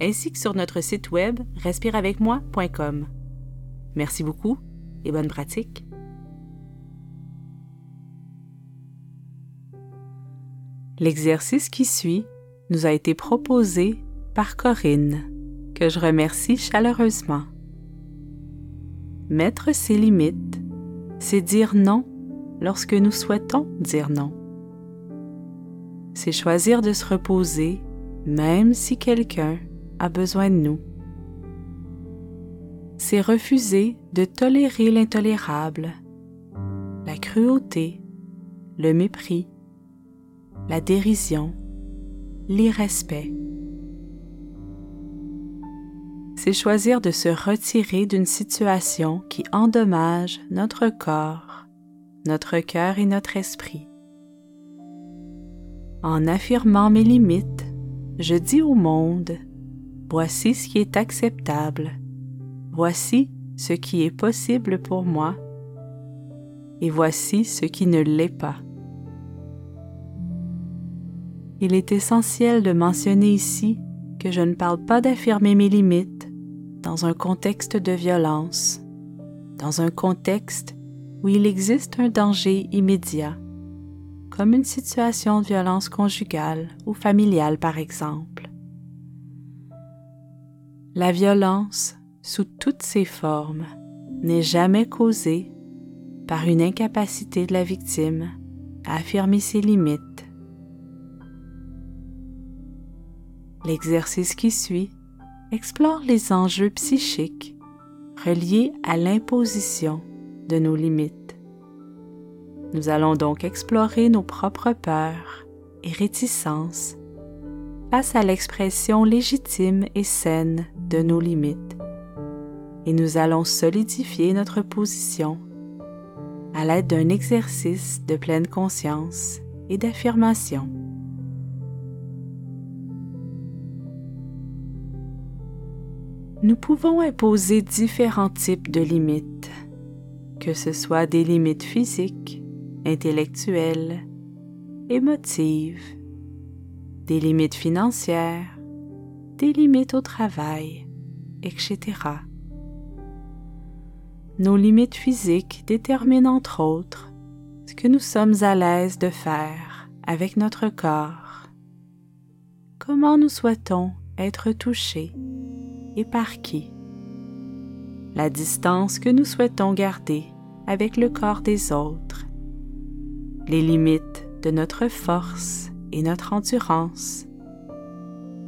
ainsi que sur notre site web respireavecmoi.com. Merci beaucoup et bonne pratique. L'exercice qui suit nous a été proposé par Corinne, que je remercie chaleureusement. Mettre ses limites, c'est dire non lorsque nous souhaitons dire non. C'est choisir de se reposer même si quelqu'un a besoin de nous. C'est refuser de tolérer l'intolérable, la cruauté, le mépris, la dérision, l'irrespect. C'est choisir de se retirer d'une situation qui endommage notre corps, notre cœur et notre esprit. En affirmant mes limites, je dis au monde, voici ce qui est acceptable, voici ce qui est possible pour moi, et voici ce qui ne l'est pas. Il est essentiel de mentionner ici que je ne parle pas d'affirmer mes limites dans un contexte de violence, dans un contexte où il existe un danger immédiat, comme une situation de violence conjugale ou familiale par exemple. La violence, sous toutes ses formes, n'est jamais causée par une incapacité de la victime à affirmer ses limites. L'exercice qui suit explore les enjeux psychiques reliés à l'imposition de nos limites. Nous allons donc explorer nos propres peurs et réticences face à l'expression légitime et saine de nos limites. Et nous allons solidifier notre position à l'aide d'un exercice de pleine conscience et d'affirmation. Nous pouvons imposer différents types de limites, que ce soit des limites physiques, intellectuelles, émotives, des limites financières, des limites au travail, etc. Nos limites physiques déterminent entre autres ce que nous sommes à l'aise de faire avec notre corps, comment nous souhaitons être touchés et par qui, la distance que nous souhaitons garder avec le corps des autres, les limites de notre force et notre endurance,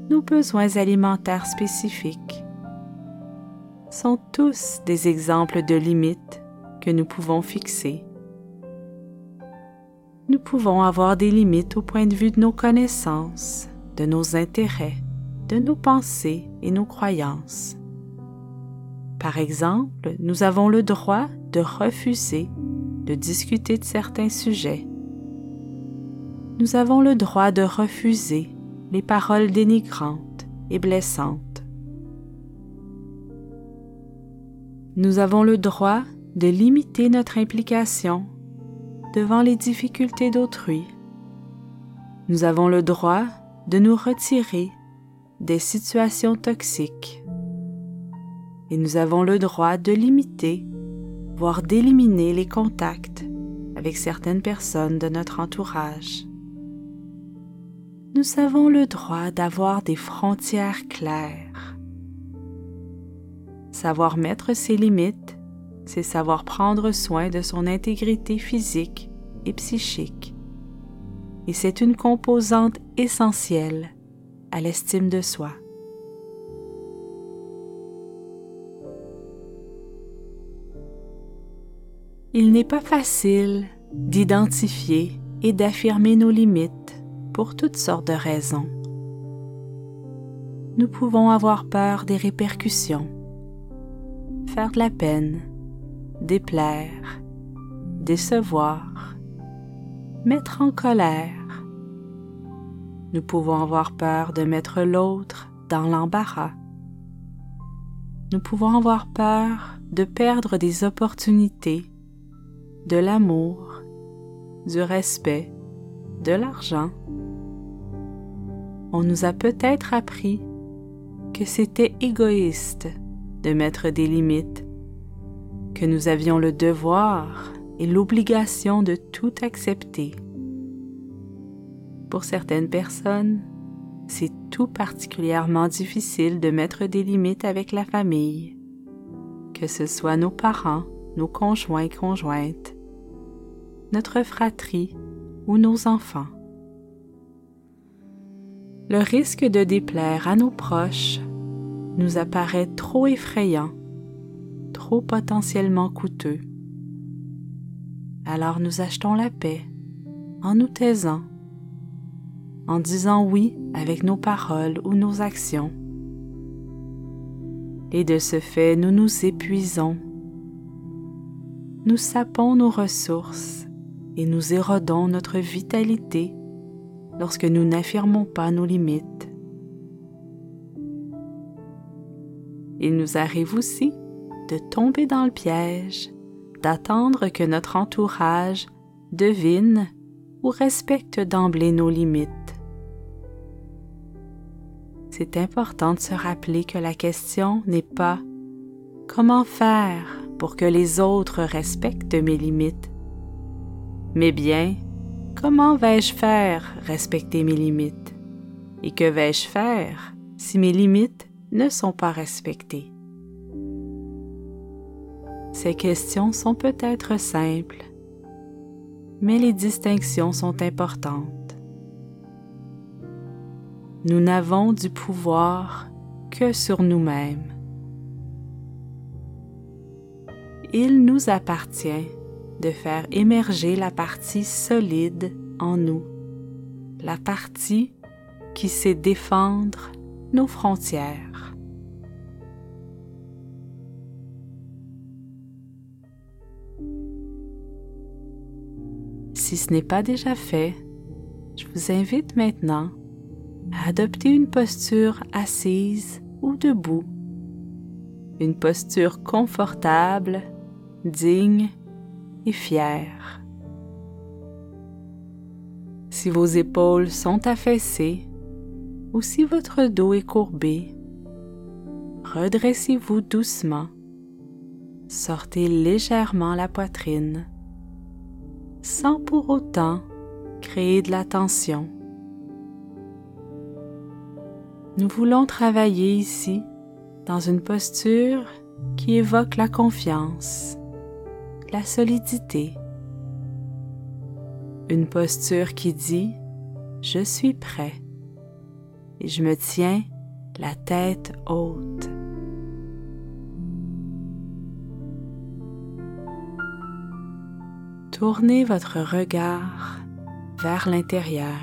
nos besoins alimentaires spécifiques sont tous des exemples de limites que nous pouvons fixer. Nous pouvons avoir des limites au point de vue de nos connaissances, de nos intérêts, de nos pensées et nos croyances. Par exemple, nous avons le droit de refuser de discuter de certains sujets. Nous avons le droit de refuser les paroles dénigrantes et blessantes. Nous avons le droit de limiter notre implication devant les difficultés d'autrui. Nous avons le droit de nous retirer des situations toxiques. Et nous avons le droit de limiter, voire d'éliminer les contacts avec certaines personnes de notre entourage. Nous avons le droit d'avoir des frontières claires. Savoir mettre ses limites, c'est savoir prendre soin de son intégrité physique et psychique. Et c'est une composante essentielle à l'estime de soi. Il n'est pas facile d'identifier et d'affirmer nos limites pour toutes sortes de raisons. nous pouvons avoir peur des répercussions, faire de la peine, déplaire, décevoir, mettre en colère. Nous pouvons avoir peur de mettre l'autre dans l'embarras. Nous pouvons avoir peur de perdre des opportunités, de l'amour, du respect, de l'argent. On nous a peut-être appris que c'était égoïste de mettre des limites, que nous avions le devoir et l'obligation de tout accepter. Pour certaines personnes, c'est tout particulièrement difficile de mettre des limites avec la famille, que ce soit nos parents, nos conjoints et conjointes, notre fratrie ou nos enfants. Le risque de déplaire à nos proches nous apparaît trop effrayant, trop potentiellement coûteux. Alors nous achetons la paix en nous taisant en disant oui avec nos paroles ou nos actions. Et de ce fait, nous nous épuisons. Nous sapons nos ressources et nous érodons notre vitalité lorsque nous n'affirmons pas nos limites. Il nous arrive aussi de tomber dans le piège, d'attendre que notre entourage devine ou respecte d'emblée nos limites c'est important de se rappeler que la question n'est pas comment faire pour que les autres respectent mes limites, mais bien comment vais-je faire respecter mes limites? Et que vais-je faire si mes limites ne sont pas respectées? Ces questions sont peut-être simples, mais les distinctions sont importantes. Nous n'avons du pouvoir que sur nous-mêmes. Il nous appartient de faire émerger la partie solide en nous, la partie qui sait défendre nos frontières. Si ce n'est pas déjà fait, je vous invite maintenant adopter une posture assise ou debout, une posture confortable, digne et. Si vos épaules sont affaissées ou si votre dos est courbé, redressez-vous doucement, sortez légèrement la poitrine, sans pour autant créer de la tension. Nous voulons travailler ici dans une posture qui évoque la confiance, la solidité. Une posture qui dit ⁇ Je suis prêt et je me tiens la tête haute. Tournez votre regard vers l'intérieur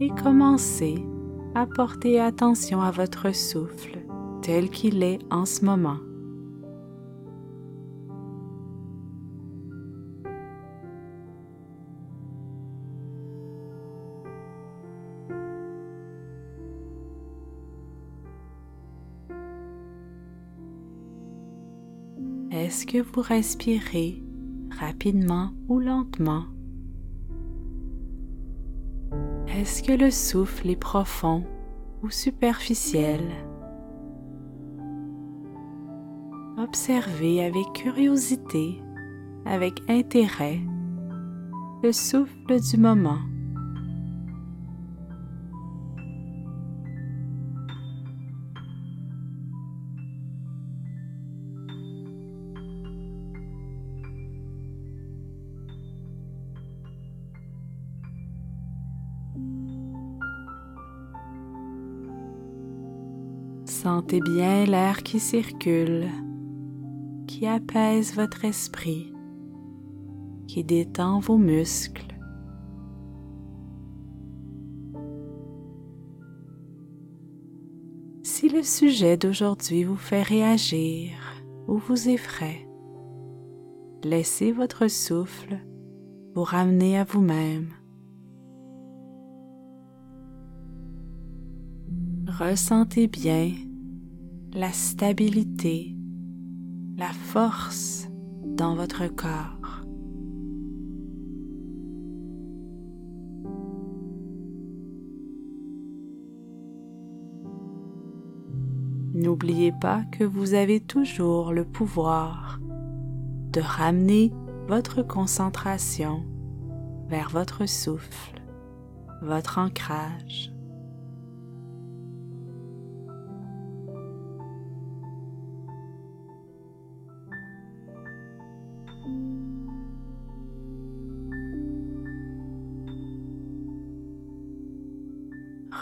et commencez apportez attention à votre souffle tel qu'il est en ce moment. Est-ce que vous respirez rapidement ou lentement? Est-ce que le souffle est profond ou superficiel? Observez avec curiosité, avec intérêt, le souffle du moment. Sentez bien l'air qui circule, qui apaise votre esprit, qui détend vos muscles. le sujet d'aujourd'hui vous fait réagir ou vous effraie, laissez votre souffle vous ramener à vous-même. Ressentez bien la stabilité, la force dans votre corps. N'oubliez pas que vous avez toujours le pouvoir de ramener votre concentration vers votre souffle, votre ancrage.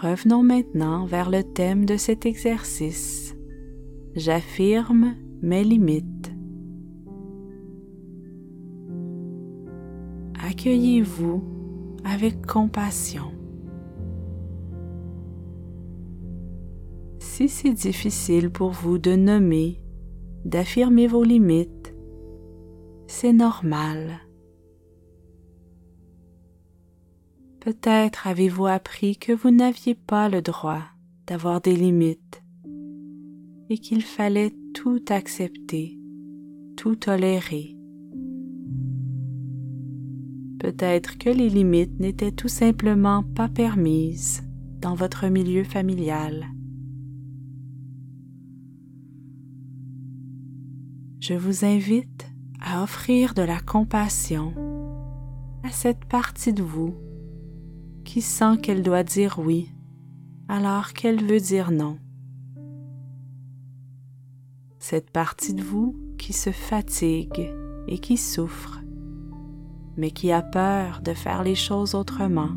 Revenons maintenant vers le thème de cet exercice. J'affirme mes limites. Accueillez-vous avec compassion. Si c'est difficile pour vous de nommer, d'affirmer vos limites, c'est normal. Peut-être avez-vous appris que vous n'aviez pas le droit d'avoir des limites et qu'il fallait tout accepter, tout tolérer. Peut-être que les limites n'étaient tout simplement pas permises dans votre milieu familial. Je vous invite à offrir de la compassion à cette partie de vous qui sent qu'elle doit dire oui alors qu'elle veut dire non. Cette partie de vous qui se fatigue et qui souffre, mais qui a peur de faire les choses autrement.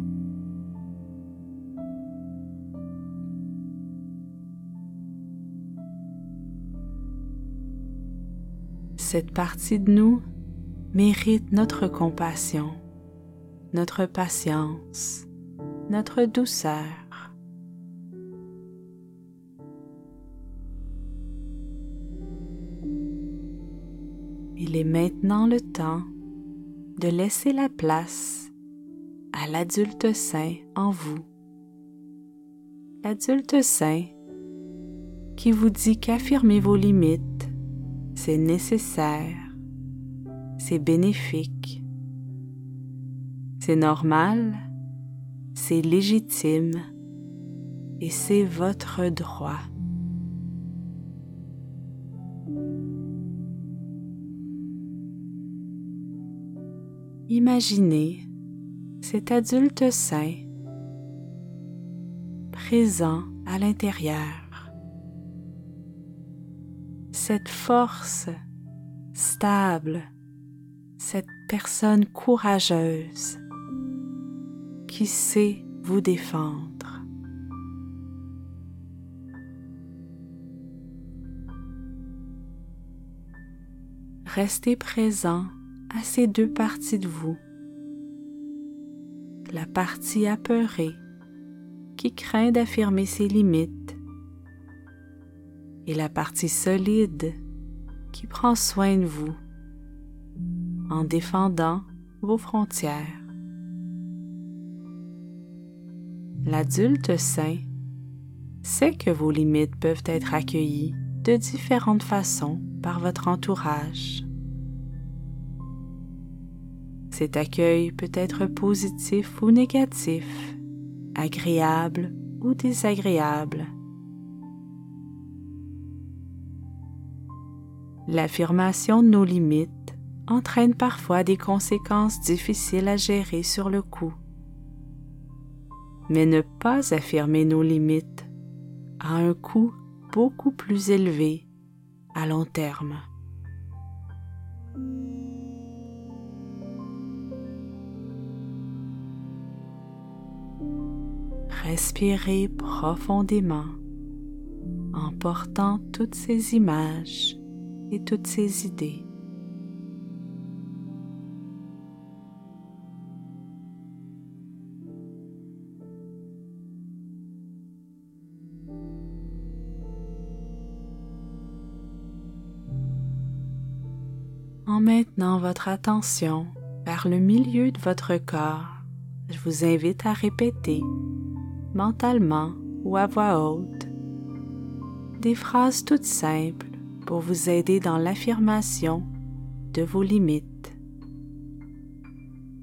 Cette partie de nous mérite notre compassion, notre patience, notre douceur. Il est maintenant le temps de laisser la place à l'adulte saint en vous. L'adulte saint qui vous dit qu'affirmer vos limites, c'est nécessaire, c'est bénéfique, c'est normal c'est légitime et c'est votre droit. Imaginez cet adulte sain présent à l'intérieur, cette force stable, cette personne courageuse qui sait vous défendre. Restez présent à ces deux parties de vous. La partie apeurée qui craint d'affirmer ses limites et la partie solide qui prend soin de vous en défendant vos frontières. L'adulte sain sait que vos limites peuvent être accueillies de différentes façons par votre entourage. Cet accueil peut être positif ou négatif, agréable ou désagréable. L'affirmation de nos limites entraîne parfois des conséquences difficiles à gérer sur le coup mais ne pas affirmer nos limites a un coût beaucoup plus élevé à long terme. Respirez profondément en portant toutes ces images et toutes ces idées. Maintenant votre attention vers le milieu de votre corps, je vous invite à répéter mentalement ou à voix haute des phrases toutes simples pour vous aider dans l'affirmation de vos limites.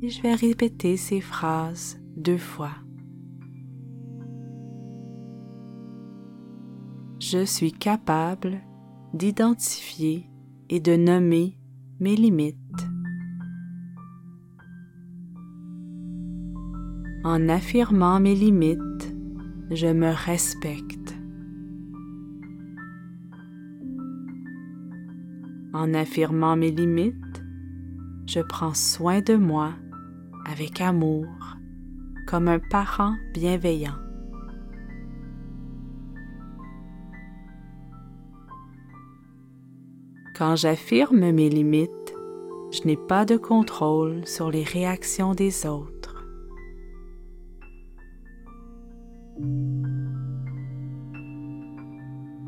Et je vais répéter ces phrases deux fois. Je suis capable d'identifier et de nommer mes limites. En affirmant mes limites, je me respecte. En affirmant mes limites, je prends soin de moi avec amour, comme un parent bienveillant. Quand j'affirme mes limites, je n'ai pas de contrôle sur les réactions des autres.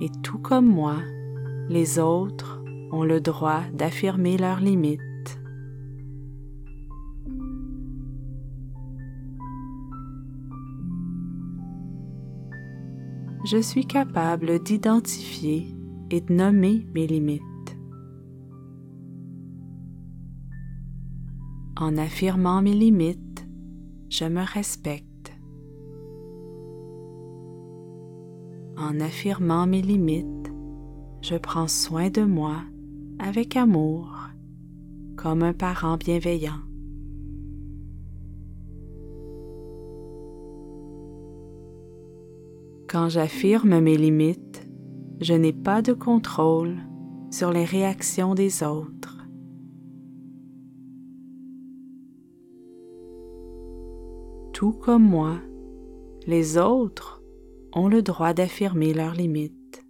Et tout comme moi, les autres ont le droit d'affirmer leurs limites. Je suis capable d'identifier et de nommer mes limites. En affirmant mes limites, je me respecte. En affirmant mes limites, je prends soin de moi avec amour, comme un parent bienveillant. Quand j'affirme mes limites, je n'ai pas de contrôle sur les réactions des autres. Tout comme moi, les autres ont le droit d'affirmer leurs limites.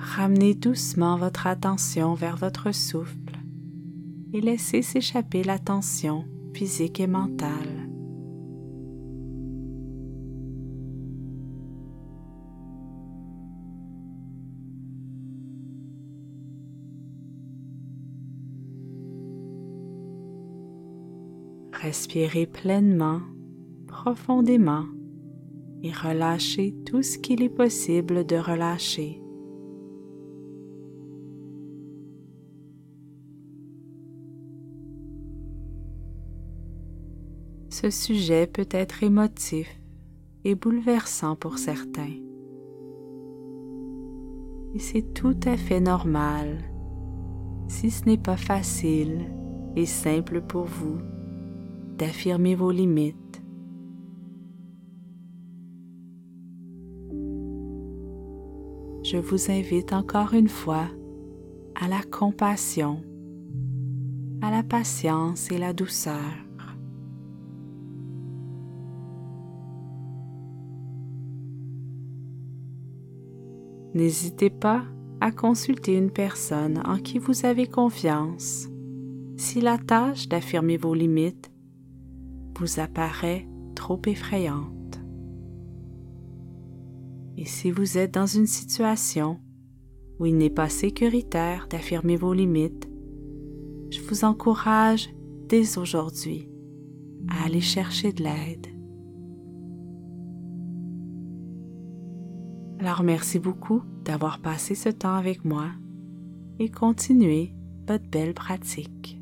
Ramenez doucement votre attention vers votre souffle et laissez s'échapper la tension physique et mentale. Respirez pleinement, profondément et relâchez tout ce qu'il est possible de relâcher. Ce sujet peut être émotif et bouleversant pour certains. Et c'est tout à fait normal si ce n'est pas facile et simple pour vous d'affirmer vos limites. Je vous invite encore une fois à la compassion, à la patience et la douceur. N'hésitez pas à consulter une personne en qui vous avez confiance si la tâche d'affirmer vos limites vous apparaît trop effrayante. Et si vous êtes dans une situation où il n'est pas sécuritaire d'affirmer vos limites, je vous encourage dès aujourd'hui à aller chercher de l'aide. Alors merci beaucoup d'avoir passé ce temps avec moi et continuez votre belle pratique.